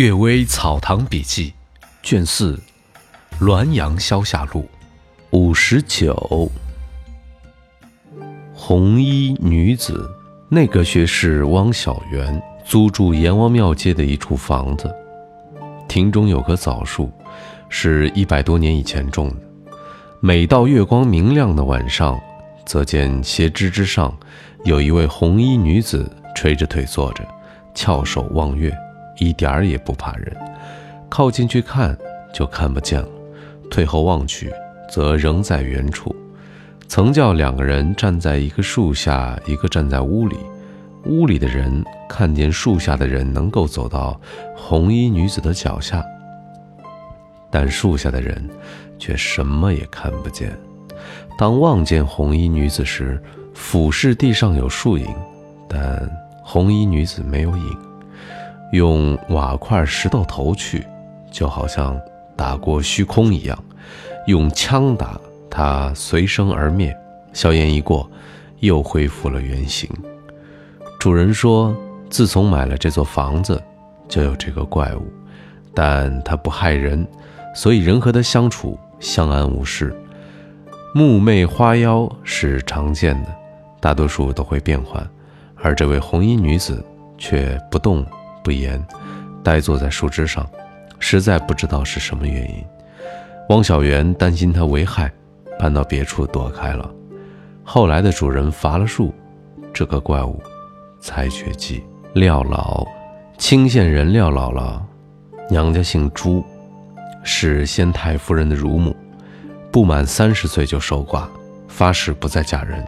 《岳微草堂笔记》卷四，《滦阳消夏录》五十九。红衣女子，内阁学士汪小媛租住阎王庙街的一处房子，庭中有棵枣树，是一百多年以前种的。每到月光明亮的晚上，则见斜枝之上有一位红衣女子垂着腿坐着，翘首望月。一点儿也不怕人，靠近去看就看不见了，退后望去则仍在原处。曾叫两个人站在一个树下，一个站在屋里。屋里的人看见树下的人能够走到红衣女子的脚下，但树下的人却什么也看不见。当望见红衣女子时，俯视地上有树影，但红衣女子没有影。用瓦块、石头投去，就好像打过虚空一样；用枪打，它随声而灭。硝烟一过，又恢复了原形。主人说，自从买了这座房子，就有这个怪物，但它不害人，所以人和它相处相安无事。木魅花妖是常见的，大多数都会变换，而这位红衣女子却不动。不言，呆坐在树枝上，实在不知道是什么原因。汪小媛担心他为害，搬到别处躲开了。后来的主人伐了树，这个怪物才绝迹。廖老，清县人廖姥姥，娘家姓朱，是先太夫人的乳母，不满三十岁就守寡，发誓不再嫁人，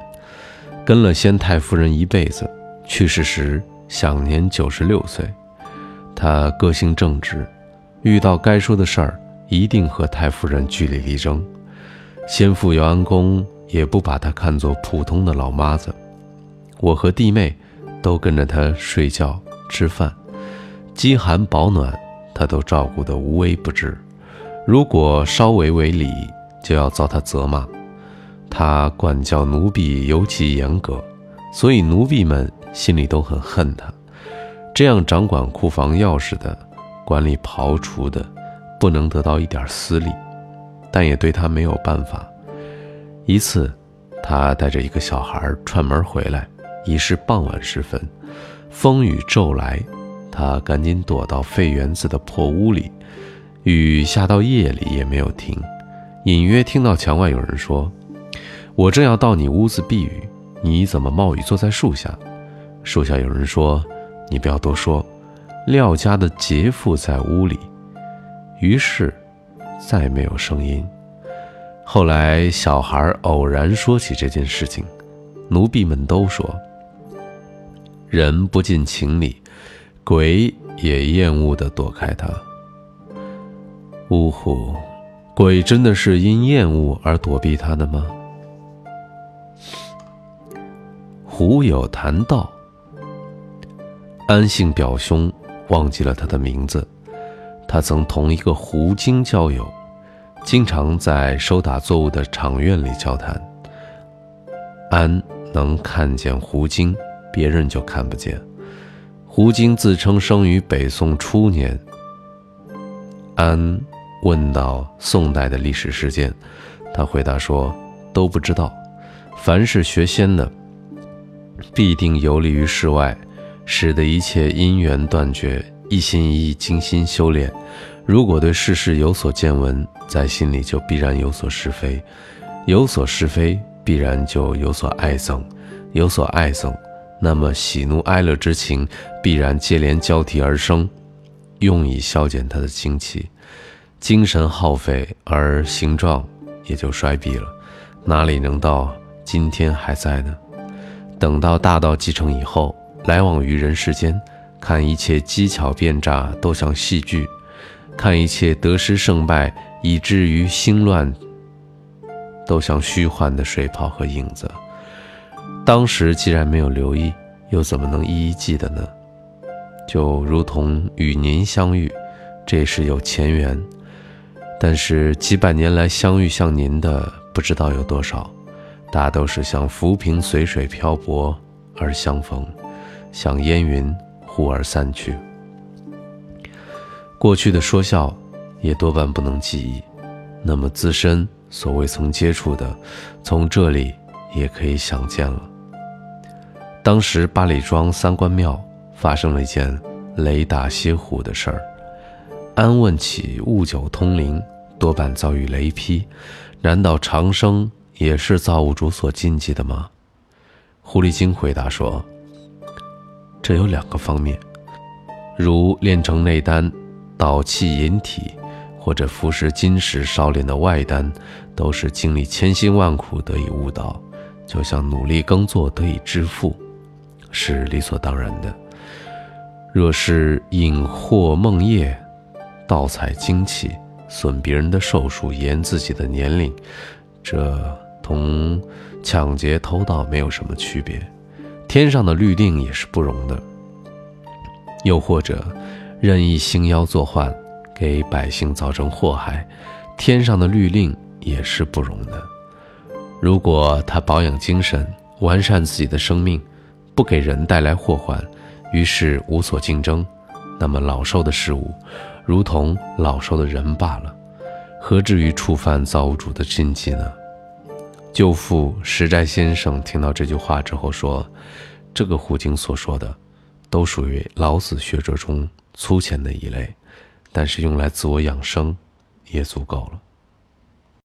跟了先太夫人一辈子。去世时享年九十六岁。他个性正直，遇到该说的事儿，一定和太夫人据理力争。先父姚安公也不把她看作普通的老妈子，我和弟妹都跟着她睡觉、吃饭，饥寒保暖，她都照顾得无微不至。如果稍微违礼，就要遭他责骂。他管教奴婢尤其严格，所以奴婢们心里都很恨他。这样掌管库房钥匙的，管理刨除的，不能得到一点私利，但也对他没有办法。一次，他带着一个小孩串门回来，已是傍晚时分，风雨骤来，他赶紧躲到废园子的破屋里，雨下到夜里也没有停。隐约听到墙外有人说：“我正要到你屋子避雨，你怎么冒雨坐在树下？”树下有人说。你不要多说，廖家的杰父在屋里。于是，再没有声音。后来，小孩偶然说起这件事情，奴婢们都说：人不近情理，鬼也厌恶的躲开他。呜呼，鬼真的是因厌恶而躲避他的吗？胡有谈道。安姓表兄忘记了他的名字，他曾同一个胡精交友，经常在收打作物的场院里交谈。安能看见胡精，别人就看不见。胡精自称生于北宋初年。安问到宋代的历史事件，他回答说都不知道。凡是学仙的，必定游历于世外。使得一切因缘断绝，一心一意精心修炼。如果对世事有所见闻，在心里就必然有所是非，有所是非，必然就有所爱憎，有所爱憎，那么喜怒哀乐之情必然接连交替而生，用以消减他的精气，精神耗费而形状也就衰敝了，哪里能到今天还在呢？等到大道继承以后。来往于人世间，看一切机巧变诈都像戏剧，看一切得失胜败以至于心乱，都像虚幻的水泡和影子。当时既然没有留意，又怎么能一一记得呢？就如同与您相遇，这是有前缘，但是几百年来相遇像您的不知道有多少，大都是像浮萍随水漂泊而相逢。像烟云忽而散去。过去的说笑也多半不能记忆，那么自身所未曾接触的，从这里也可以想见了。当时八里庄三官庙发生了一件雷打歇虎的事儿，安问起雾九通灵，多半遭遇雷劈，难道长生也是造物主所禁忌的吗？狐狸精回答说：“这有两个方面，如炼成内丹，导气引体，或者服食金石烧炼的外丹，都是经历千辛万苦得以悟道，就像努力耕作得以致富。”是理所当然的。若是引祸梦魇、盗采精气、损别人的寿数、延自己的年龄，这同抢劫偷盗没有什么区别。天上的律令也是不容的。又或者任意兴妖作患，给百姓造成祸害，天上的律令也是不容的。如果他保养精神，完善自己的生命。不给人带来祸患，于是无所竞争，那么老寿的事物，如同老寿的人罢了，何至于触犯造物主的禁忌呢？舅父石斋先生听到这句话之后说：“这个胡经所说的，都属于老子学者中粗浅的一类，但是用来自我养生，也足够了。”